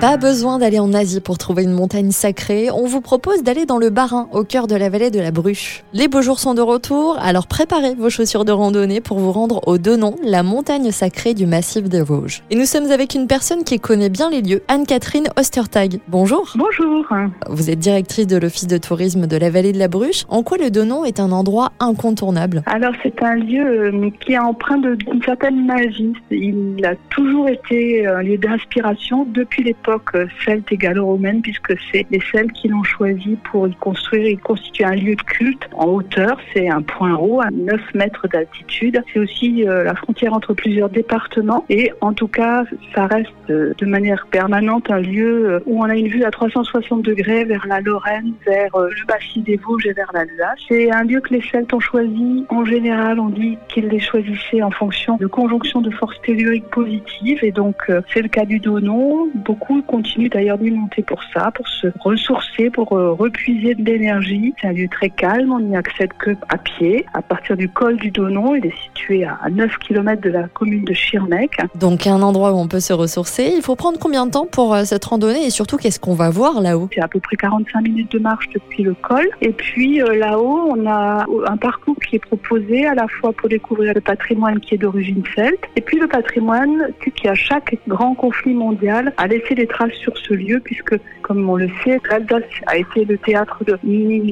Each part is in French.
Pas besoin d'aller en Asie pour trouver une montagne sacrée. On vous propose d'aller dans le Bas-Rhin, au cœur de la vallée de la Bruche. Les beaux jours sont de retour, alors préparez vos chaussures de randonnée pour vous rendre au Donon, la montagne sacrée du massif des Vosges. Et nous sommes avec une personne qui connaît bien les lieux, Anne-Catherine Ostertag. Bonjour. Bonjour. Vous êtes directrice de l'office de tourisme de la vallée de la Bruche. En quoi le Donon est un endroit incontournable? Alors c'est un lieu euh, qui est empreint d'une certaine magie. Il a toujours été un lieu d'inspiration depuis l'époque celte et gallo-romaine, puisque c'est les Celtes qui l'ont choisi pour y construire et constituer un lieu de culte en hauteur. C'est un point haut à 9 mètres d'altitude. C'est aussi euh, la frontière entre plusieurs départements et en tout cas, ça reste euh, de manière permanente un lieu euh, où on a une vue à 360 degrés vers la Lorraine, vers le bassin des Vosges et vers l'Alsace. C'est un lieu que les Celtes ont choisi. En général, on dit qu'ils les choisissaient en fonction de conjonction de forces telluriques positives et donc c'est le cas du Donon. Beaucoup continue d'ailleurs d'y monter pour ça, pour se ressourcer, pour euh, repuiser de l'énergie. C'est un lieu très calme, on n'y accède que à pied. À partir du col du Donon, il est situé à 9 km de la commune de Schirmeck. Donc un endroit où on peut se ressourcer. Il faut prendre combien de temps pour euh, cette randonnée? Et surtout qu'est-ce qu'on va voir là-haut? C'est à peu près 45 minutes de marche depuis le col. Et puis euh, là-haut, on a un parcours qui est proposé à la fois pour découvrir le patrimoine qui est d'origine celte et puis le patrimoine qui, à chaque grand conflit mondial, a laissé des traces sur ce lieu, puisque, comme on le sait, l'Alsace a été le théâtre de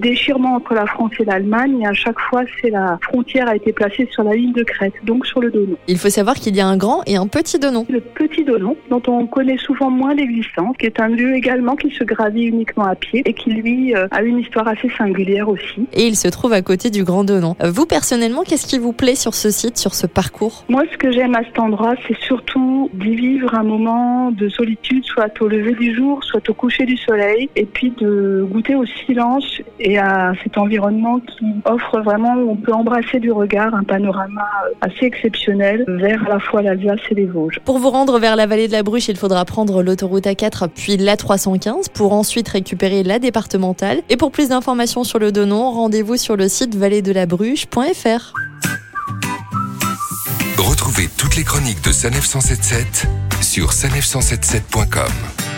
déchirement entre la France et l'Allemagne, et à chaque fois, c'est la frontière a été placée sur la ligne de crête, donc sur le Donon. Il faut savoir qu'il y a un grand et un petit Donon. Le petit Donon, dont on connaît souvent moins l'existence, qui est un lieu également qui se gravit uniquement à pied et qui, lui, euh, a une histoire assez singulière aussi. Et il se trouve à côté du Grand Donon. Vous, personnellement, qu'est-ce qui vous plaît sur ce site, sur ce parcours? Moi, ce que j'aime à cet endroit, c'est surtout d'y vivre un moment de solitude, soit au lever du jour, soit au coucher du soleil, et puis de goûter au silence et à cet environnement qui offre vraiment, on peut embrasser du regard un panorama assez exceptionnel vers à la fois l'Alsace et les Vosges. Pour vous rendre vers la vallée de la Bruche, il faudra prendre l'autoroute A4 puis la 315 pour ensuite récupérer la départementale. Et pour plus d'informations sur le Donon, rendez-vous sur le site vallée-de-la-Bruche.fr. Retrouvez toutes les chroniques de Sanef 177 sur sanef177.com.